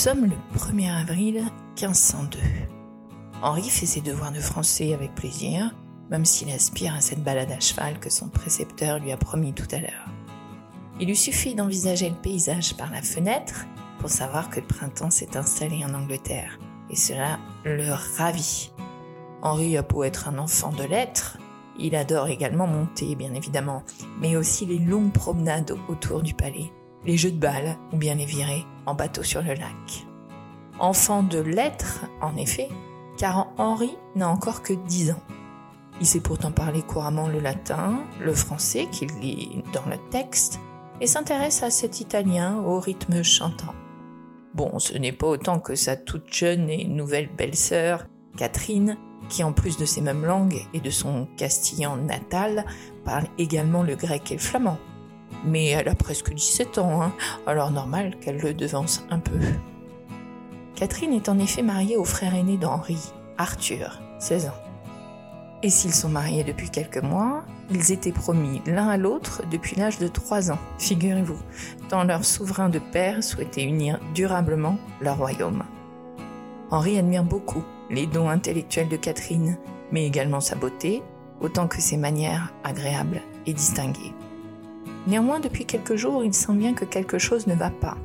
sommes le 1er avril 1502. Henri fait ses devoirs de français avec plaisir, même s'il aspire à cette balade à cheval que son précepteur lui a promis tout à l'heure. Il lui suffit d'envisager le paysage par la fenêtre pour savoir que le printemps s'est installé en Angleterre, et cela le ravit. Henri a beau être un enfant de lettres, il adore également monter, bien évidemment, mais aussi les longues promenades autour du palais, les jeux de balles ou bien les virées en bateau sur le lac. Enfant de lettres, en effet, car Henri n'a encore que 10 ans. Il sait pourtant parler couramment le latin, le français qu'il lit dans le texte, et s'intéresse à cet italien au rythme chantant. Bon, ce n'est pas autant que sa toute jeune et nouvelle belle-sœur, Catherine, qui en plus de ces mêmes langues et de son castillan natal, parle également le grec et le flamand. Mais elle a presque 17 ans, hein, alors normal qu'elle le devance un peu. Catherine est en effet mariée au frère aîné d'Henri, Arthur, 16 ans. Et s'ils sont mariés depuis quelques mois, ils étaient promis l'un à l'autre depuis l'âge de 3 ans, figurez-vous, tant leur souverain de père souhaitait unir durablement leur royaume. Henri admire beaucoup les dons intellectuels de Catherine, mais également sa beauté, autant que ses manières agréables et distinguées. Néanmoins, depuis quelques jours, il sent bien que quelque chose ne va pas.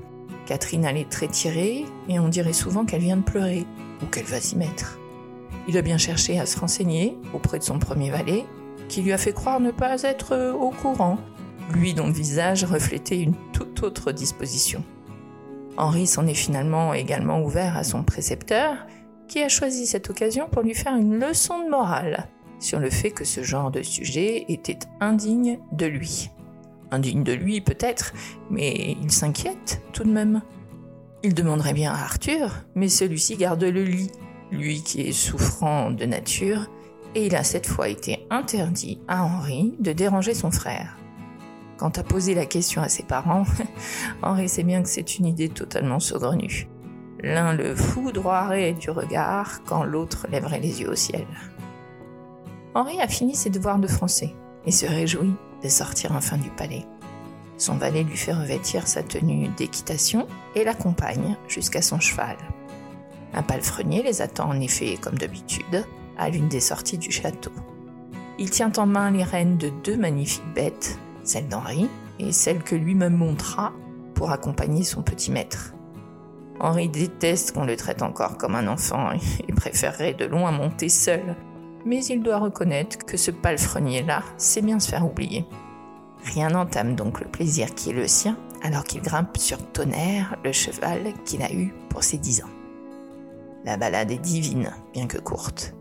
Catherine allait très tirée, et on dirait souvent qu'elle vient de pleurer, ou qu'elle va s'y mettre. Il a bien cherché à se renseigner auprès de son premier valet, qui lui a fait croire ne pas être au courant, lui dont le visage reflétait une toute autre disposition. Henri s'en est finalement également ouvert à son précepteur, qui a choisi cette occasion pour lui faire une leçon de morale sur le fait que ce genre de sujet était indigne de lui. Indigne de lui peut-être, mais il s'inquiète tout de même. Il demanderait bien à Arthur, mais celui-ci garde le lit lui qui est souffrant de nature, et il a cette fois été interdit à Henri de déranger son frère. Quant à poser la question à ses parents, Henri sait bien que c'est une idée totalement saugrenue. L'un le foudroierait du regard quand l'autre lèverait les yeux au ciel. Henri a fini ses devoirs de français et se réjouit de sortir enfin du palais. Son valet lui fait revêtir sa tenue d'équitation et l'accompagne jusqu'à son cheval. Un palefrenier les attend en effet, comme d'habitude, à l'une des sorties du château. Il tient en main les rênes de deux magnifiques bêtes, celle d'Henri et celle que lui-même montera pour accompagner son petit maître. Henri déteste qu'on le traite encore comme un enfant et préférerait de loin monter seul, mais il doit reconnaître que ce palefrenier-là sait bien se faire oublier. Rien n'entame donc le plaisir qui est le sien alors qu'il grimpe sur Tonnerre, le cheval qu'il a eu pour ses dix ans. La balade est divine, bien que courte.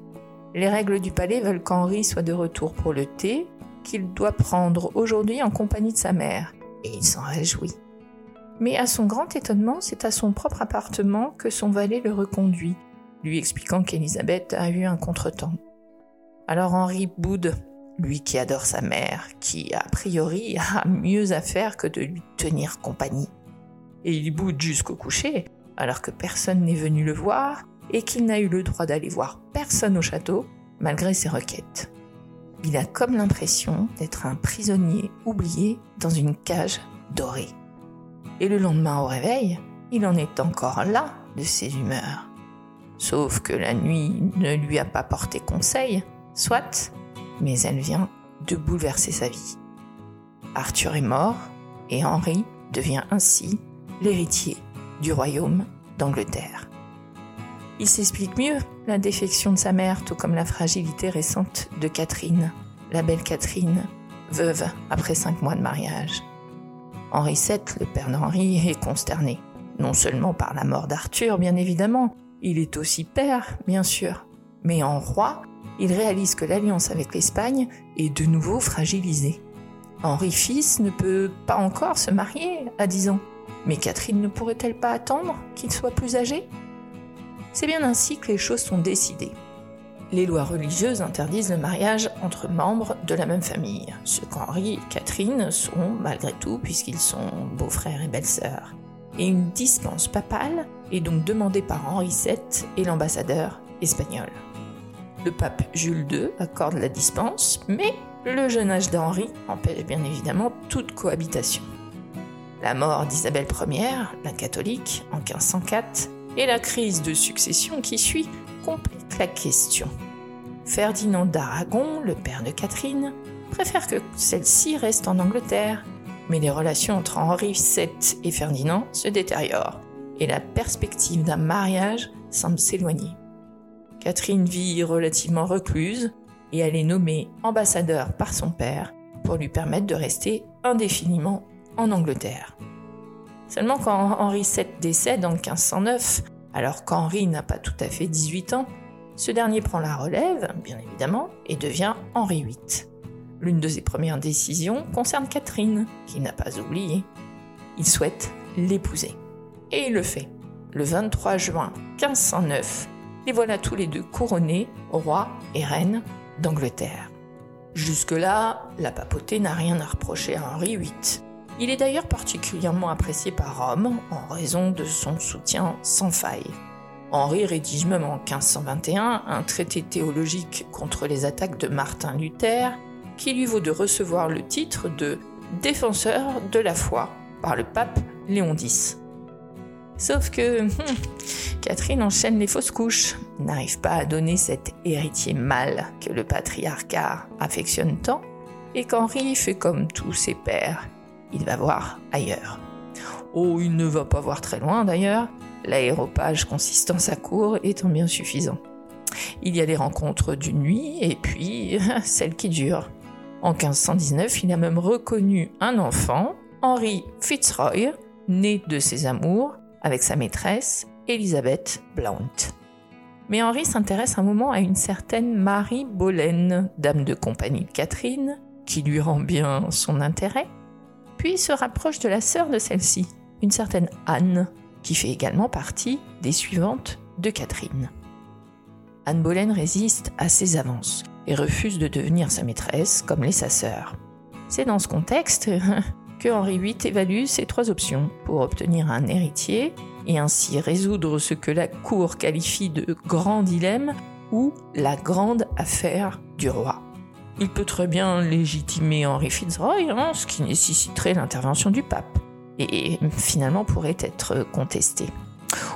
Les règles du palais veulent qu'Henri soit de retour pour le thé, qu'il doit prendre aujourd'hui en compagnie de sa mère, et il s'en réjouit. Mais à son grand étonnement, c'est à son propre appartement que son valet le reconduit, lui expliquant qu'Elisabeth a eu un contretemps. Alors Henri boude, lui qui adore sa mère, qui a priori a mieux à faire que de lui tenir compagnie. Et il boude jusqu'au coucher, alors que personne n'est venu le voir et qu'il n'a eu le droit d'aller voir personne au château malgré ses requêtes. Il a comme l'impression d'être un prisonnier oublié dans une cage dorée. Et le lendemain au réveil, il en est encore là de ses humeurs. Sauf que la nuit ne lui a pas porté conseil, soit, mais elle vient de bouleverser sa vie. Arthur est mort et Henri devient ainsi l'héritier du royaume d'Angleterre. Il s'explique mieux la défection de sa mère, tout comme la fragilité récente de Catherine, la belle Catherine, veuve après cinq mois de mariage. Henri VII, le père d'Henri, est consterné, non seulement par la mort d'Arthur, bien évidemment, il est aussi père, bien sûr, mais en roi, il réalise que l'alliance avec l'Espagne est de nouveau fragilisée. Henri fils ne peut pas encore se marier à 10 ans, mais Catherine ne pourrait-elle pas attendre qu'il soit plus âgé? C'est bien ainsi que les choses sont décidées. Les lois religieuses interdisent le mariage entre membres de la même famille, ce qu'Henri et Catherine sont malgré tout puisqu'ils sont beaux-frères et belles-sœurs. Et une dispense papale est donc demandée par Henri VII et l'ambassadeur espagnol. Le pape Jules II accorde la dispense, mais le jeune âge d'Henri empêche bien évidemment toute cohabitation. La mort d'Isabelle Ier, la catholique, en 1504, et la crise de succession qui suit compliquent la question. Ferdinand d'Aragon, le père de Catherine, préfère que celle-ci reste en Angleterre, mais les relations entre Henri VII et Ferdinand se détériorent et la perspective d'un mariage semble s'éloigner. Catherine vit relativement recluse et elle est nommée ambassadeur par son père pour lui permettre de rester indéfiniment en Angleterre. Seulement quand Henri VII décède en 1509, alors qu'Henri n'a pas tout à fait 18 ans, ce dernier prend la relève, bien évidemment, et devient Henri VIII. L'une de ses premières décisions concerne Catherine, qu'il n'a pas oublié. Il souhaite l'épouser. Et il le fait. Le 23 juin 1509, les voilà tous les deux couronnés, roi et reine d'Angleterre. Jusque-là, la papauté n'a rien à reprocher à Henri VIII. Il est d'ailleurs particulièrement apprécié par Rome en raison de son soutien sans faille. Henri rédige même en 1521 un traité théologique contre les attaques de Martin Luther qui lui vaut de recevoir le titre de défenseur de la foi par le pape Léon X. Sauf que hum, Catherine enchaîne les fausses couches, n'arrive pas à donner cet héritier mâle que le patriarcat affectionne tant, et qu'Henri fait comme tous ses pères, il va voir ailleurs. Oh, il ne va pas voir très loin d'ailleurs, l'aéropage consistant sa cour étant bien suffisant. Il y a des rencontres d'une nuit et puis celles qui durent. En 1519, il a même reconnu un enfant, Henry Fitzroy, né de ses amours, avec sa maîtresse, Elisabeth Blount. Mais Henri s'intéresse un moment à une certaine Marie Boleyn, dame de compagnie de Catherine, qui lui rend bien son intérêt, puis se rapproche de la sœur de celle-ci, une certaine Anne, qui fait également partie des suivantes de Catherine. Anne Boleyn résiste à ses avances et refuse de devenir sa maîtresse comme l'est sa sœur. C'est dans ce contexte que Henri VIII évalue ces trois options pour obtenir un héritier et ainsi résoudre ce que la cour qualifie de grand dilemme ou la grande affaire du roi. Il peut très bien légitimer Henri Fitzroy, hein, ce qui nécessiterait l'intervention du pape et finalement pourrait être contesté.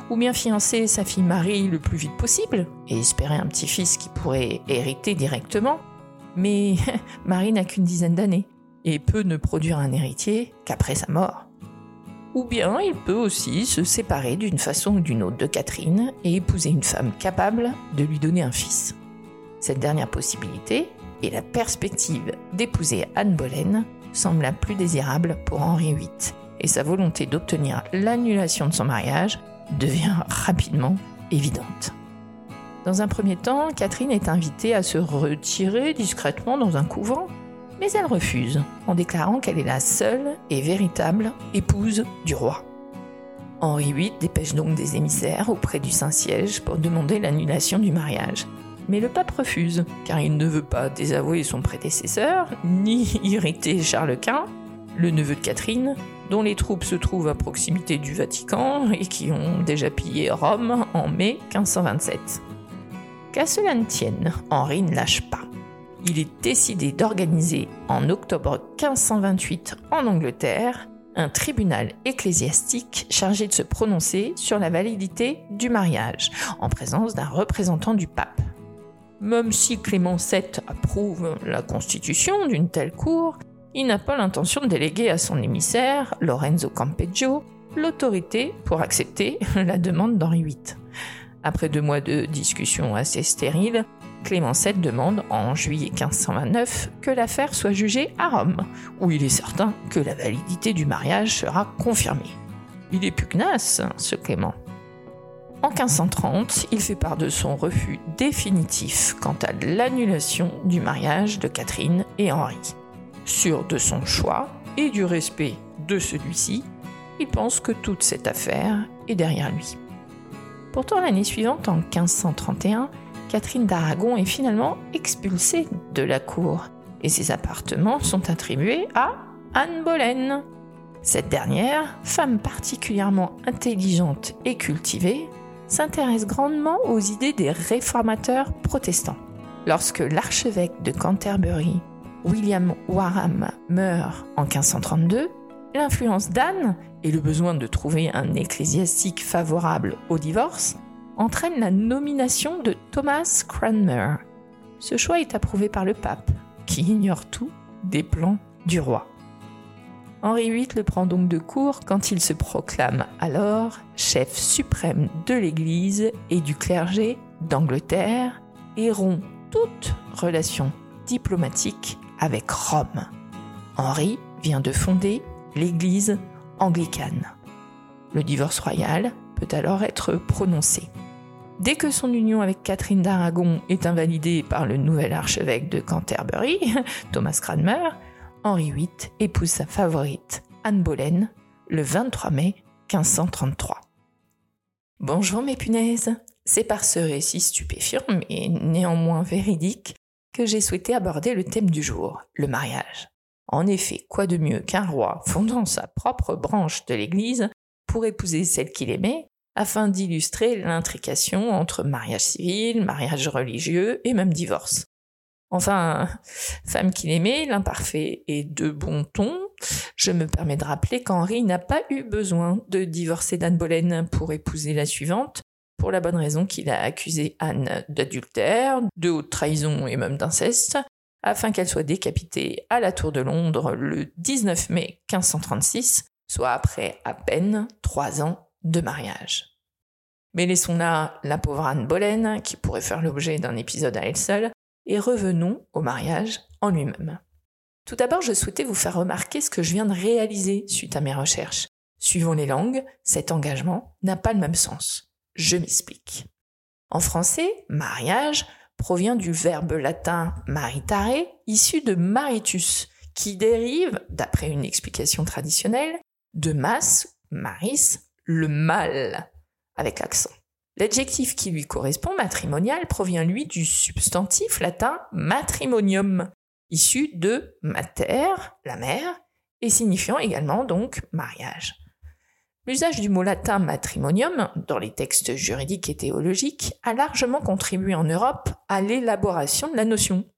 Ou bien fiancer sa fille Marie le plus vite possible et espérer un petit-fils qui pourrait hériter directement. Mais Marie n'a qu'une dizaine d'années et peut ne produire un héritier qu'après sa mort. Ou bien il peut aussi se séparer d'une façon ou d'une autre de Catherine et épouser une femme capable de lui donner un fils. Cette dernière possibilité et la perspective d'épouser Anne Boleyn semble la plus désirable pour Henri VIII et sa volonté d'obtenir l'annulation de son mariage devient rapidement évidente. Dans un premier temps, Catherine est invitée à se retirer discrètement dans un couvent, mais elle refuse en déclarant qu'elle est la seule et véritable épouse du roi. Henri VIII dépêche donc des émissaires auprès du Saint-Siège pour demander l'annulation du mariage. Mais le pape refuse, car il ne veut pas désavouer son prédécesseur, ni irriter Charles Quint, le neveu de Catherine, dont les troupes se trouvent à proximité du Vatican et qui ont déjà pillé Rome en mai 1527. Qu'à cela ne tienne, Henri ne lâche pas. Il est décidé d'organiser en octobre 1528 en Angleterre un tribunal ecclésiastique chargé de se prononcer sur la validité du mariage, en présence d'un représentant du pape. Même si Clément VII approuve la constitution d'une telle cour, il n'a pas l'intention de déléguer à son émissaire, Lorenzo Campeggio, l'autorité pour accepter la demande d'Henri VIII. Après deux mois de discussions assez stériles, Clément VII demande en juillet 1529 que l'affaire soit jugée à Rome, où il est certain que la validité du mariage sera confirmée. Il est pugnace, ce Clément. En 1530, il fait part de son refus définitif quant à l'annulation du mariage de Catherine et Henri. Sûr de son choix et du respect de celui-ci, il pense que toute cette affaire est derrière lui. Pourtant, l'année suivante, en 1531, Catherine d'Aragon est finalement expulsée de la cour et ses appartements sont attribués à Anne Boleyn. Cette dernière, femme particulièrement intelligente et cultivée, s'intéresse grandement aux idées des réformateurs protestants. Lorsque l'archevêque de Canterbury William Warham meurt en 1532, L'influence d'Anne et le besoin de trouver un ecclésiastique favorable au divorce entraînent la nomination de Thomas Cranmer. Ce choix est approuvé par le pape, qui ignore tout des plans du roi. Henri VIII le prend donc de court quand il se proclame alors chef suprême de l'Église et du clergé d'Angleterre et rompt toute relation diplomatique avec Rome. Henri vient de fonder l'Église anglicane. Le divorce royal peut alors être prononcé. Dès que son union avec Catherine d'Aragon est invalidée par le nouvel archevêque de Canterbury, Thomas Cranmer, Henri VIII épouse sa favorite, Anne Boleyn, le 23 mai 1533. Bonjour mes punaises, c'est par ce récit stupéfiant mais néanmoins véridique que j'ai souhaité aborder le thème du jour, le mariage. En effet, quoi de mieux qu'un roi fondant sa propre branche de l'Église pour épouser celle qu'il aimait, afin d'illustrer l'intrication entre mariage civil, mariage religieux et même divorce. Enfin, femme qu'il aimait, l'imparfait et de bon ton, je me permets de rappeler qu'Henri n'a pas eu besoin de divorcer d'Anne Boleyn pour épouser la suivante, pour la bonne raison qu'il a accusé Anne d'adultère, de haute trahison et même d'inceste, afin qu'elle soit décapitée à la Tour de Londres le 19 mai 1536, soit après à peine trois ans de mariage. Mais laissons là la pauvre Anne Boleyn, qui pourrait faire l'objet d'un épisode à elle seule, et revenons au mariage en lui-même. Tout d'abord, je souhaitais vous faire remarquer ce que je viens de réaliser suite à mes recherches. Suivant les langues, cet engagement n'a pas le même sens. Je m'explique. En français, mariage provient du verbe latin maritare, issu de maritus, qui dérive, d'après une explication traditionnelle, de mas, maris, le mal, avec l'accent. L'adjectif qui lui correspond, matrimonial, provient lui du substantif latin matrimonium, issu de mater, la mère, et signifiant également donc mariage. L'usage du mot latin matrimonium dans les textes juridiques et théologiques a largement contribué en Europe à l'élaboration de la notion.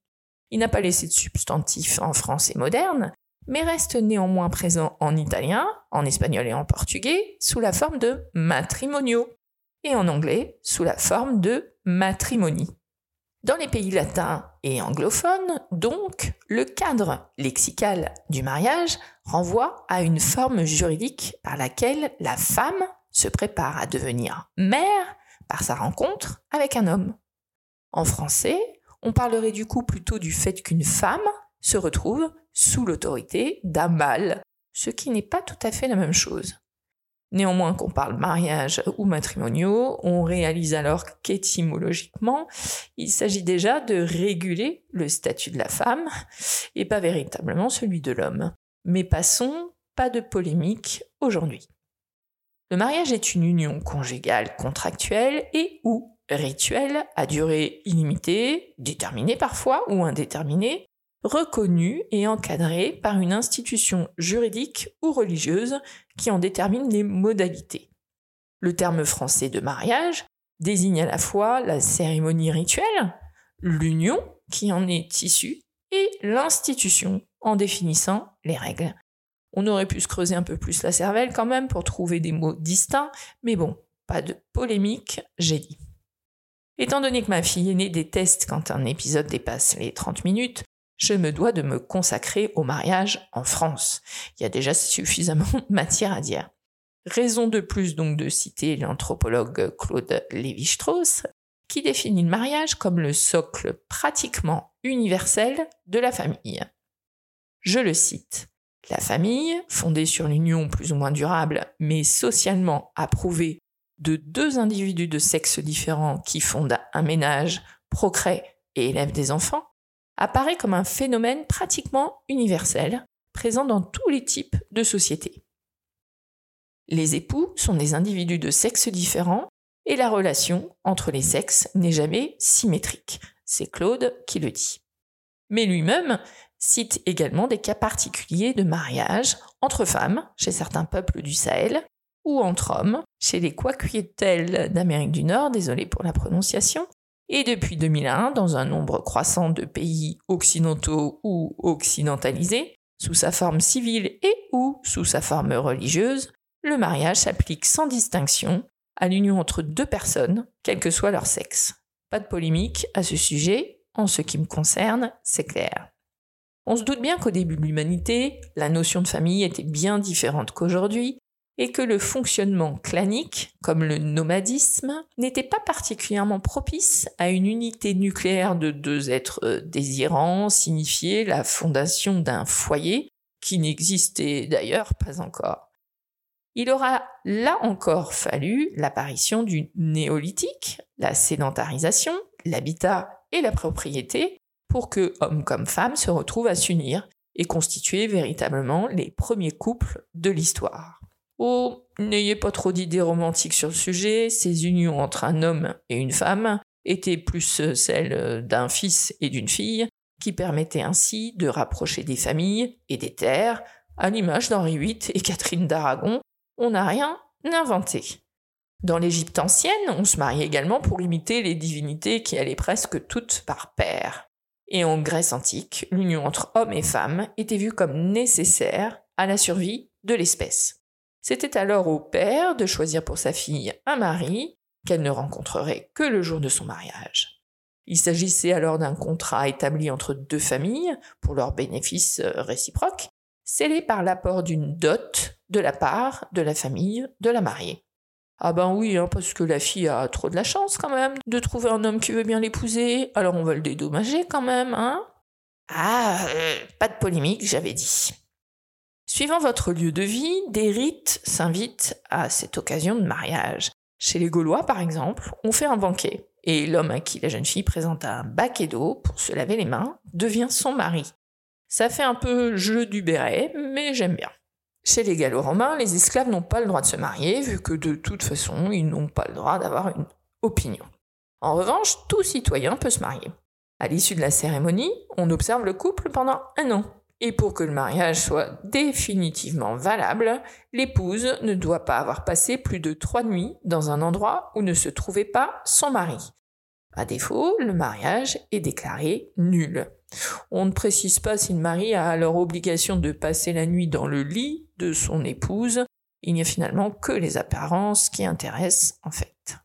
Il n'a pas laissé de substantif en français moderne, mais reste néanmoins présent en italien, en espagnol et en portugais sous la forme de matrimonio et en anglais sous la forme de matrimonie. Dans les pays latins et anglophones, donc, le cadre lexical du mariage renvoie à une forme juridique par laquelle la femme se prépare à devenir mère par sa rencontre avec un homme. En français, on parlerait du coup plutôt du fait qu'une femme se retrouve sous l'autorité d'un mâle, ce qui n'est pas tout à fait la même chose. Néanmoins, qu'on parle mariage ou matrimoniaux, on réalise alors qu'étymologiquement, il s'agit déjà de réguler le statut de la femme et pas véritablement celui de l'homme. Mais passons, pas de polémique aujourd'hui. Le mariage est une union conjugale contractuelle et ou rituelle à durée illimitée, déterminée parfois ou indéterminée, reconnu et encadré par une institution juridique ou religieuse qui en détermine les modalités. Le terme français de mariage désigne à la fois la cérémonie rituelle, l'union qui en est issue, et l'institution en définissant les règles. On aurait pu se creuser un peu plus la cervelle quand même pour trouver des mots distincts, mais bon, pas de polémique, j'ai dit. Étant donné que ma fille aînée déteste quand un épisode dépasse les 30 minutes, je me dois de me consacrer au mariage en France. Il y a déjà suffisamment matière à dire. Raison de plus donc de citer l'anthropologue Claude Lévi-Strauss, qui définit le mariage comme le socle pratiquement universel de la famille. Je le cite. La famille, fondée sur l'union plus ou moins durable, mais socialement approuvée de deux individus de sexe différents qui fondent un ménage, procréent et élèvent des enfants, apparaît comme un phénomène pratiquement universel, présent dans tous les types de sociétés. Les époux sont des individus de sexes différents et la relation entre les sexes n'est jamais symétrique. C'est Claude qui le dit. Mais lui-même cite également des cas particuliers de mariage entre femmes chez certains peuples du Sahel ou entre hommes chez les Kwakiutels d'Amérique du Nord, désolé pour la prononciation, et depuis 2001, dans un nombre croissant de pays occidentaux ou occidentalisés, Sous sa forme civile et ou sous sa forme religieuse, le mariage s'applique sans distinction à l'union entre deux personnes, quel que soit leur sexe. Pas de polémique à ce sujet, en ce qui me concerne, c'est clair. On se doute bien qu'au début de l'humanité, la notion de famille était bien différente qu'aujourd'hui, et que le fonctionnement clanique, comme le nomadisme, n'était pas particulièrement propice à une unité nucléaire de deux êtres euh, désirants, signifiait la fondation d'un foyer, qui n'existait d'ailleurs pas encore. Il aura là encore fallu l'apparition du néolithique, la sédentarisation, l'habitat et la propriété pour que hommes comme femmes se retrouvent à s'unir et constituer véritablement les premiers couples de l'histoire. Oh, n'ayez pas trop d'idées romantiques sur le sujet, ces unions entre un homme et une femme étaient plus celles d'un fils et d'une fille, qui permettaient ainsi de rapprocher des familles et des terres, à l'image d'Henri VIII et Catherine d'Aragon, on n'a rien inventé. Dans l'Égypte ancienne, on se mariait également pour imiter les divinités qui allaient presque toutes par pair. Et en Grèce antique, l'union entre hommes et femmes était vue comme nécessaire à la survie de l'espèce. C'était alors au père de choisir pour sa fille un mari qu'elle ne rencontrerait que le jour de son mariage. Il s'agissait alors d'un contrat établi entre deux familles pour leurs bénéfices euh, réciproques, scellé par l'apport d'une dot de la part de la famille de la mariée. Ah ben oui, hein, parce que la fille a trop de la chance quand même de trouver un homme qui veut bien l'épouser, alors on va le dédommager quand même, hein? Ah, euh, pas de polémique, j'avais dit. Suivant votre lieu de vie, des rites s'invitent à cette occasion de mariage. Chez les Gaulois, par exemple, on fait un banquet, et l'homme à qui la jeune fille présente un baquet d'eau pour se laver les mains devient son mari. Ça fait un peu jeu du béret, mais j'aime bien. Chez les Gallo-Romains, les esclaves n'ont pas le droit de se marier, vu que de toute façon, ils n'ont pas le droit d'avoir une opinion. En revanche, tout citoyen peut se marier. À l'issue de la cérémonie, on observe le couple pendant un an. Et pour que le mariage soit définitivement valable, l'épouse ne doit pas avoir passé plus de trois nuits dans un endroit où ne se trouvait pas son mari. À défaut, le mariage est déclaré nul. On ne précise pas si le mari a alors obligation de passer la nuit dans le lit de son épouse. Il n'y a finalement que les apparences qui intéressent en fait.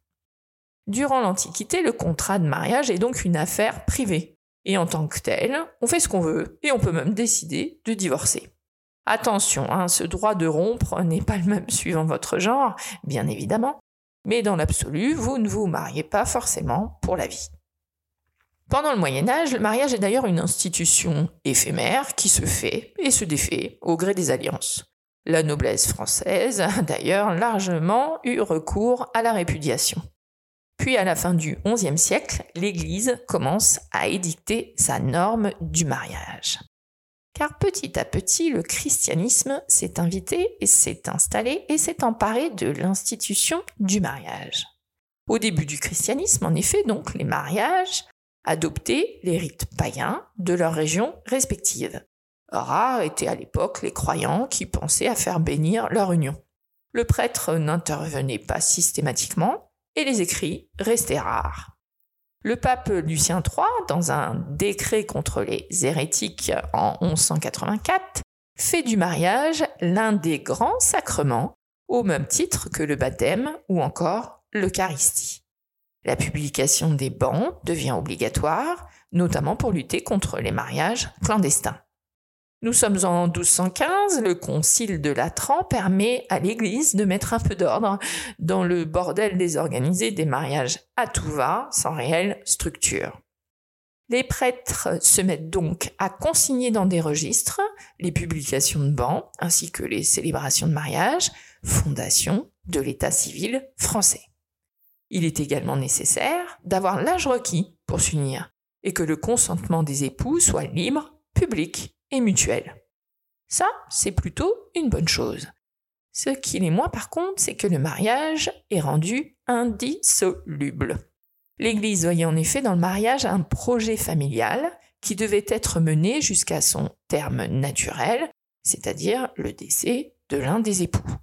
Durant l'Antiquité, le contrat de mariage est donc une affaire privée. Et en tant que tel, on fait ce qu'on veut et on peut même décider de divorcer. Attention, hein, ce droit de rompre n'est pas le même suivant votre genre, bien évidemment, mais dans l'absolu, vous ne vous mariez pas forcément pour la vie. Pendant le Moyen Âge, le mariage est d'ailleurs une institution éphémère qui se fait et se défait au gré des alliances. La noblesse française a d'ailleurs largement eu recours à la répudiation. Puis à la fin du XIe siècle, l'Église commence à édicter sa norme du mariage. Car petit à petit, le christianisme s'est invité et s'est installé et s'est emparé de l'institution du mariage. Au début du christianisme, en effet, donc, les mariages adoptaient les rites païens de leurs régions respectives. Rares étaient à l'époque les croyants qui pensaient à faire bénir leur union. Le prêtre n'intervenait pas systématiquement, et les écrits restaient rares. Le pape Lucien III, dans un décret contre les hérétiques en 1184, fait du mariage l'un des grands sacrements, au même titre que le baptême ou encore l'Eucharistie. La publication des bans devient obligatoire, notamment pour lutter contre les mariages clandestins. Nous sommes en 1215, le concile de Latran permet à l'Église de mettre un peu d'ordre dans le bordel désorganisé des mariages à tout va, sans réelle structure. Les prêtres se mettent donc à consigner dans des registres les publications de bans ainsi que les célébrations de mariage, fondation de l'État civil français. Il est également nécessaire d'avoir l'âge requis pour s'unir et que le consentement des époux soit libre, public mutuelle. Ça, c'est plutôt une bonne chose. Ce qui l'est moins par contre, c'est que le mariage est rendu indissoluble. L'Église voyait en effet dans le mariage un projet familial qui devait être mené jusqu'à son terme naturel, c'est-à-dire le décès de l'un des époux.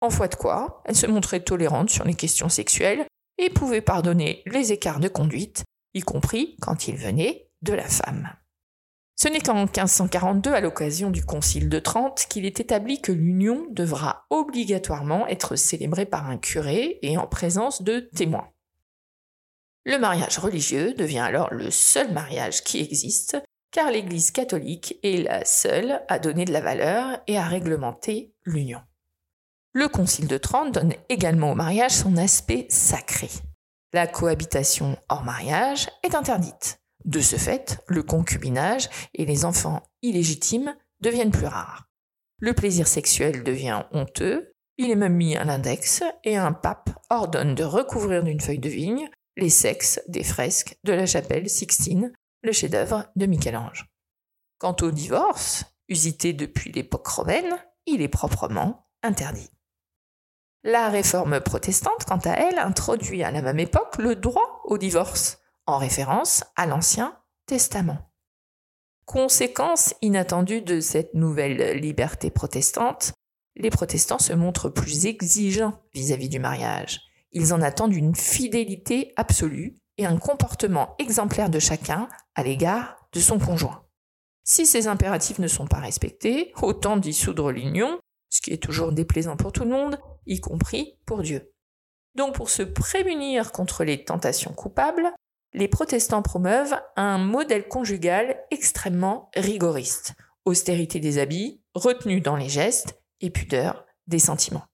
En foi de quoi, elle se montrait tolérante sur les questions sexuelles et pouvait pardonner les écarts de conduite, y compris quand ils venaient de la femme. Ce n'est qu'en 1542, à l'occasion du Concile de Trente, qu'il est établi que l'union devra obligatoirement être célébrée par un curé et en présence de témoins. Le mariage religieux devient alors le seul mariage qui existe, car l'Église catholique est la seule à donner de la valeur et à réglementer l'union. Le Concile de Trente donne également au mariage son aspect sacré. La cohabitation hors mariage est interdite. De ce fait, le concubinage et les enfants illégitimes deviennent plus rares. Le plaisir sexuel devient honteux, il est même mis à l'index et un pape ordonne de recouvrir d'une feuille de vigne les sexes des fresques de la chapelle Sixtine, le chef-d'œuvre de Michel-Ange. Quant au divorce, usité depuis l'époque romaine, il est proprement interdit. La réforme protestante, quant à elle, introduit à la même époque le droit au divorce, en référence à l'Ancien Testament. Conséquence inattendue de cette nouvelle liberté protestante, les protestants se montrent plus exigeants vis-à-vis du mariage. Ils en attendent une fidélité absolue et un comportement exemplaire de chacun à l'égard de son conjoint. Si ces impératifs ne sont pas respectés, autant dissoudre l'union, ce qui est toujours déplaisant pour tout le monde, y compris pour Dieu. Donc pour se prémunir contre les tentations coupables, les protestants promeuvent un modèle conjugal extrêmement rigoriste. Austérité des habits, retenue dans les gestes et pudeur des sentiments.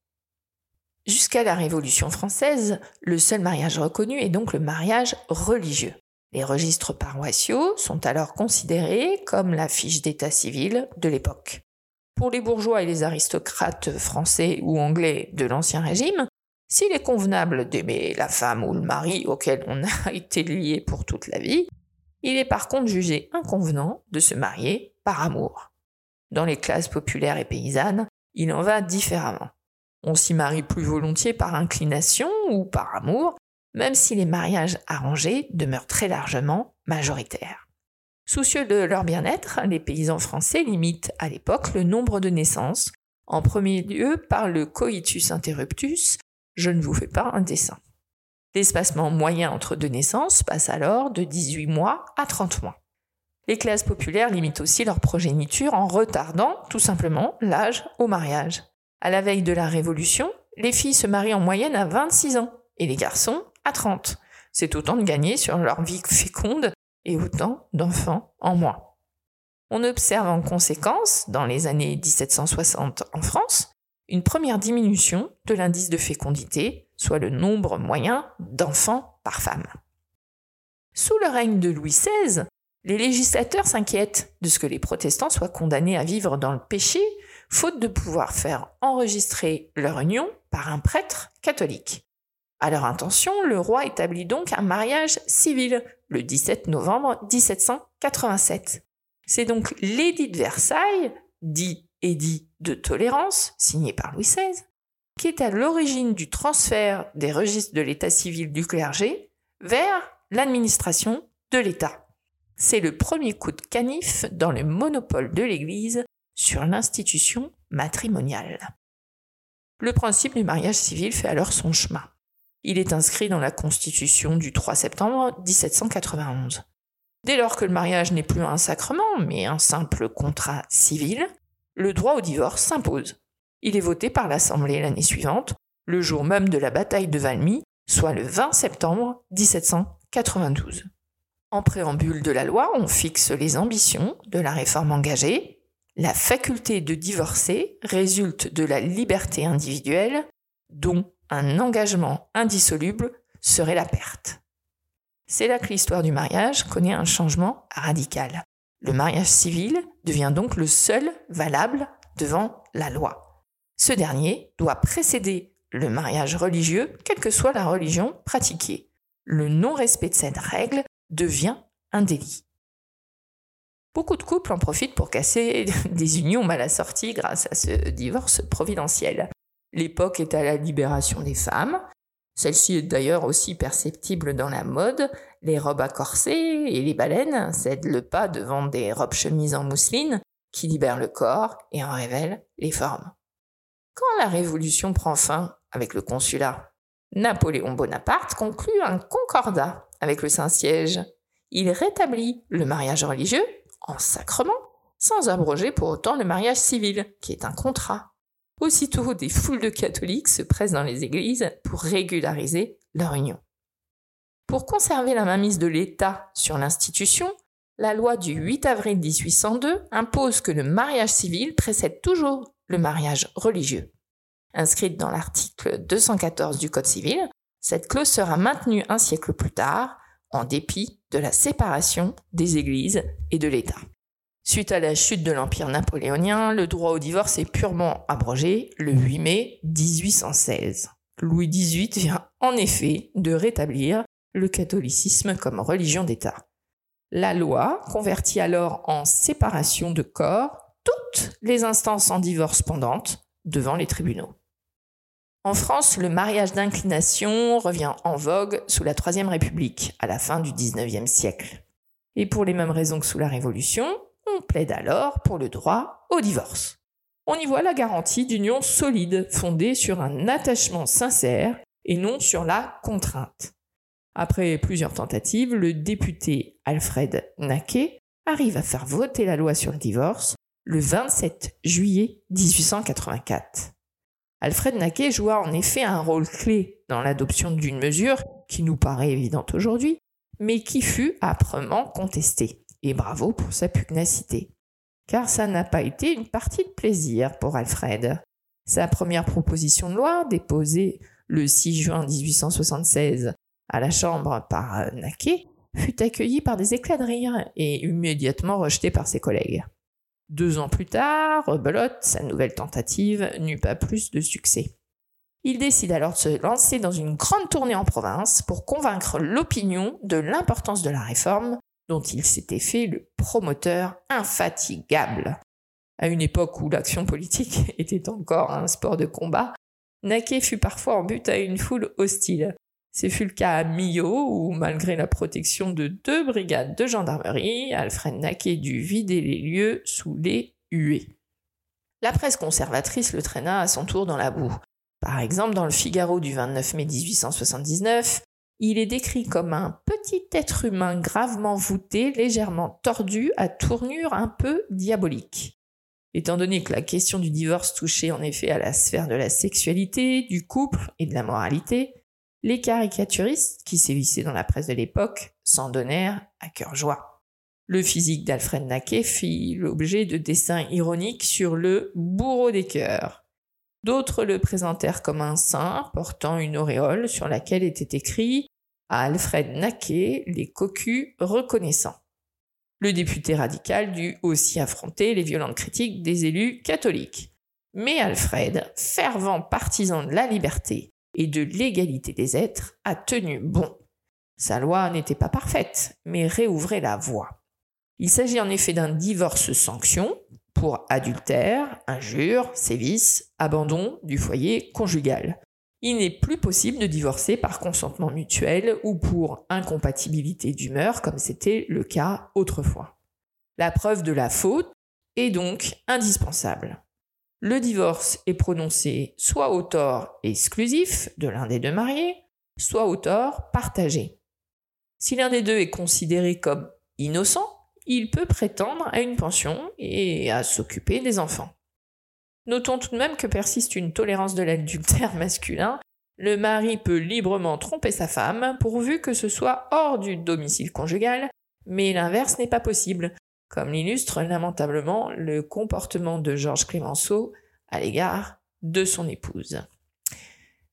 Jusqu'à la Révolution française, le seul mariage reconnu est donc le mariage religieux. Les registres paroissiaux sont alors considérés comme la fiche d'état civil de l'époque. Pour les bourgeois et les aristocrates français ou anglais de l'Ancien Régime, s'il est convenable d'aimer la femme ou le mari auquel on a été lié pour toute la vie, il est par contre jugé inconvenant de se marier par amour. Dans les classes populaires et paysannes, il en va différemment. On s'y marie plus volontiers par inclination ou par amour, même si les mariages arrangés demeurent très largement majoritaires. Soucieux de leur bien-être, les paysans français limitent à l'époque le nombre de naissances, en premier lieu par le coitus interruptus, je ne vous fais pas un dessin. L'espacement moyen entre deux naissances passe alors de 18 mois à 30 mois. Les classes populaires limitent aussi leur progéniture en retardant tout simplement l'âge au mariage. À la veille de la Révolution, les filles se marient en moyenne à 26 ans et les garçons à 30. C'est autant de gagner sur leur vie féconde et autant d'enfants en moins. On observe en conséquence, dans les années 1760 en France, une première diminution de l'indice de fécondité, soit le nombre moyen d'enfants par femme. Sous le règne de Louis XVI, les législateurs s'inquiètent de ce que les protestants soient condamnés à vivre dans le péché, faute de pouvoir faire enregistrer leur union par un prêtre catholique. À leur intention, le roi établit donc un mariage civil le 17 novembre 1787. C'est donc l'édit de Versailles, dit édit de tolérance, signé par Louis XVI, qui est à l'origine du transfert des registres de l'état civil du clergé vers l'administration de l'État. C'est le premier coup de canif dans le monopole de l'Église sur l'institution matrimoniale. Le principe du mariage civil fait alors son chemin. Il est inscrit dans la Constitution du 3 septembre 1791. Dès lors que le mariage n'est plus un sacrement, mais un simple contrat civil, le droit au divorce s'impose. Il est voté par l'Assemblée l'année suivante, le jour même de la bataille de Valmy, soit le 20 septembre 1792. En préambule de la loi, on fixe les ambitions de la réforme engagée. La faculté de divorcer résulte de la liberté individuelle, dont un engagement indissoluble serait la perte. C'est là que l'histoire du mariage connaît un changement radical. Le mariage civil devient donc le seul valable devant la loi. Ce dernier doit précéder le mariage religieux, quelle que soit la religion pratiquée. Le non-respect de cette règle devient un délit. Beaucoup de couples en profitent pour casser des unions mal assorties grâce à ce divorce providentiel. L'époque est à la libération des femmes, celle-ci est d'ailleurs aussi perceptible dans la mode. Les robes à corset et les baleines cèdent le pas devant des robes chemises en mousseline qui libèrent le corps et en révèlent les formes. Quand la Révolution prend fin avec le consulat, Napoléon Bonaparte conclut un concordat avec le Saint-Siège. Il rétablit le mariage religieux en sacrement, sans abroger pour autant le mariage civil, qui est un contrat. Aussitôt, des foules de catholiques se pressent dans les églises pour régulariser leur union. Pour conserver la mainmise de l'État sur l'institution, la loi du 8 avril 1802 impose que le mariage civil précède toujours le mariage religieux. Inscrite dans l'article 214 du Code civil, cette clause sera maintenue un siècle plus tard, en dépit de la séparation des églises et de l'État. Suite à la chute de l'Empire napoléonien, le droit au divorce est purement abrogé le 8 mai 1816. Louis XVIII vient en effet de rétablir le catholicisme comme religion d'État. La loi convertit alors en séparation de corps toutes les instances en divorce pendantes devant les tribunaux. En France, le mariage d'inclination revient en vogue sous la Troisième République, à la fin du XIXe siècle. Et pour les mêmes raisons que sous la Révolution, on plaide alors pour le droit au divorce. On y voit la garantie d'union solide fondée sur un attachement sincère et non sur la contrainte. Après plusieurs tentatives, le député Alfred Naquet arrive à faire voter la loi sur le divorce le 27 juillet 1884. Alfred Naquet joua en effet un rôle clé dans l'adoption d'une mesure qui nous paraît évidente aujourd'hui, mais qui fut âprement contestée et bravo pour sa pugnacité. Car ça n'a pas été une partie de plaisir pour Alfred. Sa première proposition de loi, déposée le 6 juin 1876 à la Chambre par Naquet, fut accueillie par des éclats de rire et immédiatement rejetée par ses collègues. Deux ans plus tard, rebelote, sa nouvelle tentative n'eut pas plus de succès. Il décide alors de se lancer dans une grande tournée en province pour convaincre l'opinion de l'importance de la réforme dont il s'était fait le promoteur infatigable. À une époque où l'action politique était encore un sport de combat, Naquet fut parfois en but à une foule hostile. Ce fut le cas à Millau, où, malgré la protection de deux brigades de gendarmerie, Alfred Naquet dut vider les lieux sous les huées. La presse conservatrice le traîna à son tour dans la boue. Par exemple, dans le Figaro du 29 mai 1879, il est décrit comme un petit être humain gravement voûté, légèrement tordu, à tournure un peu diabolique. Étant donné que la question du divorce touchait en effet à la sphère de la sexualité, du couple et de la moralité, les caricaturistes qui sévissaient dans la presse de l'époque s'en donnèrent à cœur joie. Le physique d'Alfred Naquet fit l'objet de dessins ironiques sur le bourreau des cœurs. D'autres le présentèrent comme un saint portant une auréole sur laquelle était écrit à Alfred Naquet les cocus reconnaissants. Le député radical dut aussi affronter les violentes critiques des élus catholiques. Mais Alfred, fervent partisan de la liberté et de l'égalité des êtres, a tenu bon. Sa loi n'était pas parfaite, mais réouvrait la voie. Il s'agit en effet d'un divorce sanction, pour adultère, injure, sévice, abandon du foyer conjugal. Il n'est plus possible de divorcer par consentement mutuel ou pour incompatibilité d'humeur comme c'était le cas autrefois. La preuve de la faute est donc indispensable. Le divorce est prononcé soit au tort exclusif de l'un des deux mariés, soit au tort partagé. Si l'un des deux est considéré comme innocent, il peut prétendre à une pension et à s'occuper des enfants. Notons tout de même que persiste une tolérance de l'adultère masculin. Le mari peut librement tromper sa femme pourvu que ce soit hors du domicile conjugal, mais l'inverse n'est pas possible, comme l'illustre lamentablement le comportement de Georges Clémenceau à l'égard de son épouse.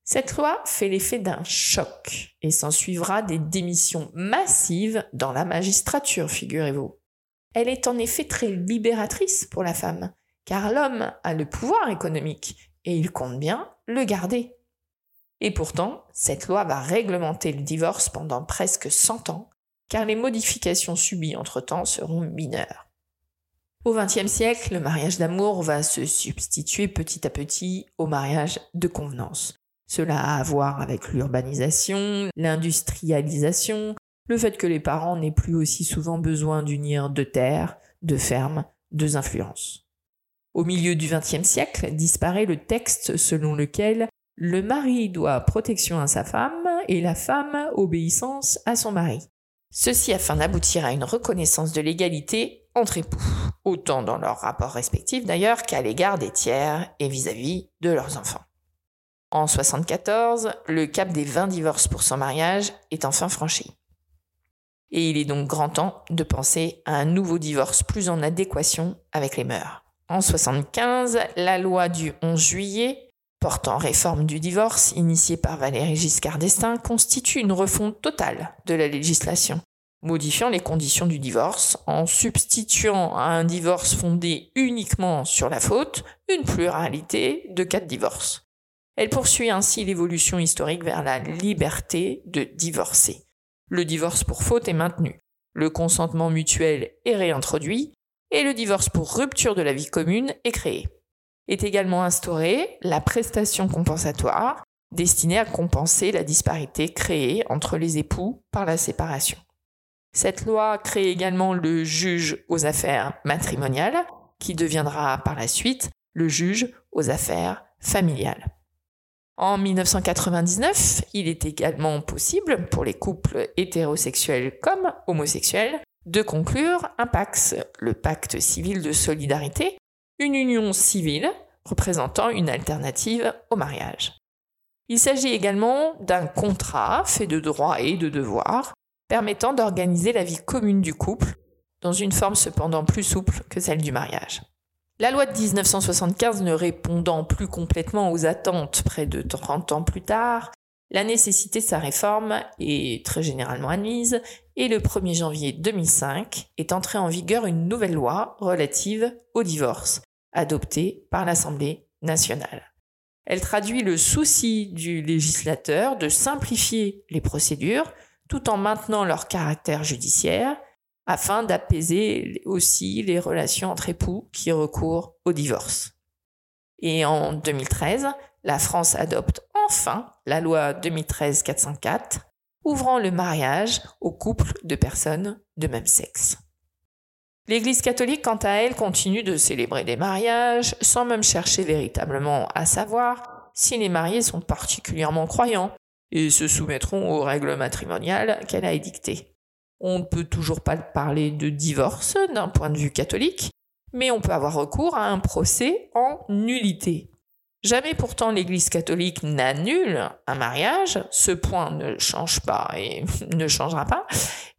Cette loi fait l'effet d'un choc et s'ensuivra des démissions massives dans la magistrature, figurez-vous. Elle est en effet très libératrice pour la femme, car l'homme a le pouvoir économique et il compte bien le garder. Et pourtant, cette loi va réglementer le divorce pendant presque 100 ans, car les modifications subies entre-temps seront mineures. Au XXe siècle, le mariage d'amour va se substituer petit à petit au mariage de convenance. Cela a à voir avec l'urbanisation, l'industrialisation, le fait que les parents n'aient plus aussi souvent besoin d'unir deux terres, deux fermes, deux influences. Au milieu du XXe siècle disparaît le texte selon lequel le mari doit protection à sa femme et la femme obéissance à son mari. Ceci afin d'aboutir à une reconnaissance de l'égalité entre époux, autant dans leurs rapports respectifs d'ailleurs qu'à l'égard des tiers et vis-à-vis de leurs enfants. En 74, le cap des 20 divorces pour son mariage est enfin franchi. Et il est donc grand temps de penser à un nouveau divorce plus en adéquation avec les mœurs. En 75, la loi du 11 juillet portant réforme du divorce, initiée par Valéry Giscard d'Estaing, constitue une refonte totale de la législation, modifiant les conditions du divorce en substituant à un divorce fondé uniquement sur la faute une pluralité de cas de divorce. Elle poursuit ainsi l'évolution historique vers la liberté de divorcer. Le divorce pour faute est maintenu, le consentement mutuel est réintroduit, et le divorce pour rupture de la vie commune est créé. Est également instaurée la prestation compensatoire, destinée à compenser la disparité créée entre les époux par la séparation. Cette loi crée également le juge aux affaires matrimoniales, qui deviendra par la suite le juge aux affaires familiales. En 1999, il est également possible pour les couples hétérosexuels comme homosexuels de conclure un PAX, le pacte civil de solidarité, une union civile représentant une alternative au mariage. Il s'agit également d'un contrat fait de droits et de devoirs permettant d'organiser la vie commune du couple dans une forme cependant plus souple que celle du mariage. La loi de 1975 ne répondant plus complètement aux attentes près de 30 ans plus tard, la nécessité de sa réforme est très généralement admise et le 1er janvier 2005 est entrée en vigueur une nouvelle loi relative au divorce, adoptée par l'Assemblée nationale. Elle traduit le souci du législateur de simplifier les procédures tout en maintenant leur caractère judiciaire afin d'apaiser aussi les relations entre époux qui recourent au divorce. Et en 2013, la France adopte enfin la loi 2013-404, ouvrant le mariage aux couples de personnes de même sexe. L'Église catholique, quant à elle, continue de célébrer les mariages sans même chercher véritablement à savoir si les mariés sont particulièrement croyants et se soumettront aux règles matrimoniales qu'elle a édictées. On ne peut toujours pas parler de divorce d'un point de vue catholique, mais on peut avoir recours à un procès en nullité. Jamais pourtant l'Église catholique n'annule un mariage, ce point ne change pas et ne changera pas,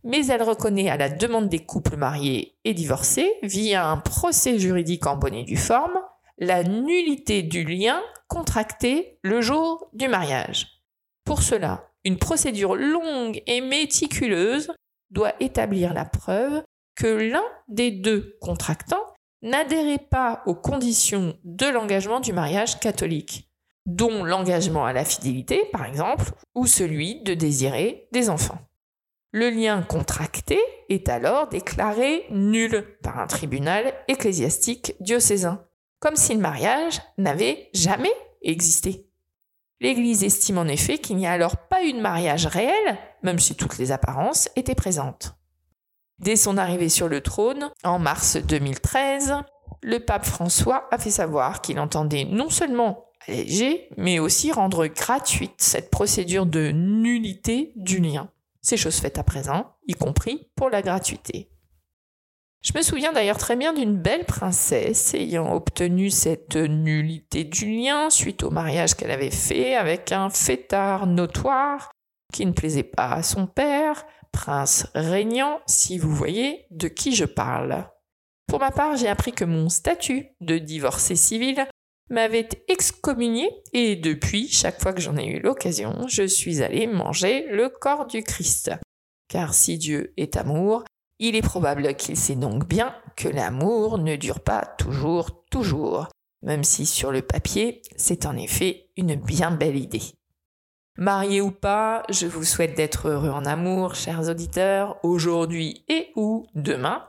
mais elle reconnaît à la demande des couples mariés et divorcés, via un procès juridique en bonne et due forme, la nullité du lien contracté le jour du mariage. Pour cela, une procédure longue et méticuleuse doit établir la preuve que l'un des deux contractants n'adhérait pas aux conditions de l'engagement du mariage catholique, dont l'engagement à la fidélité, par exemple, ou celui de désirer des enfants. Le lien contracté est alors déclaré nul par un tribunal ecclésiastique diocésain, comme si le mariage n'avait jamais existé. L'Église estime en effet qu'il n'y a alors pas eu de mariage réel, même si toutes les apparences étaient présentes. Dès son arrivée sur le trône, en mars 2013, le pape François a fait savoir qu'il entendait non seulement alléger, mais aussi rendre gratuite cette procédure de nullité du lien. C'est chose faite à présent, y compris pour la gratuité. Je me souviens d'ailleurs très bien d'une belle princesse ayant obtenu cette nullité du lien suite au mariage qu'elle avait fait avec un fêtard notoire qui ne plaisait pas à son père, prince régnant, si vous voyez de qui je parle. Pour ma part, j'ai appris que mon statut de divorcé civil m'avait excommunié et depuis, chaque fois que j'en ai eu l'occasion, je suis allé manger le corps du Christ. Car si Dieu est amour, il est probable qu'il sait donc bien que l'amour ne dure pas toujours, toujours, même si sur le papier, c'est en effet une bien belle idée. Marié ou pas, je vous souhaite d'être heureux en amour, chers auditeurs, aujourd'hui et ou demain,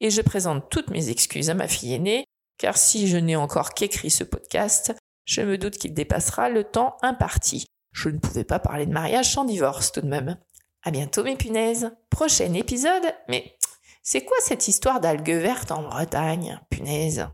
et je présente toutes mes excuses à ma fille aînée, car si je n'ai encore qu'écrit ce podcast, je me doute qu'il dépassera le temps imparti. Je ne pouvais pas parler de mariage sans divorce tout de même. À bientôt mes punaises. Prochain épisode. Mais c'est quoi cette histoire d'algues vertes en Bretagne, punaise?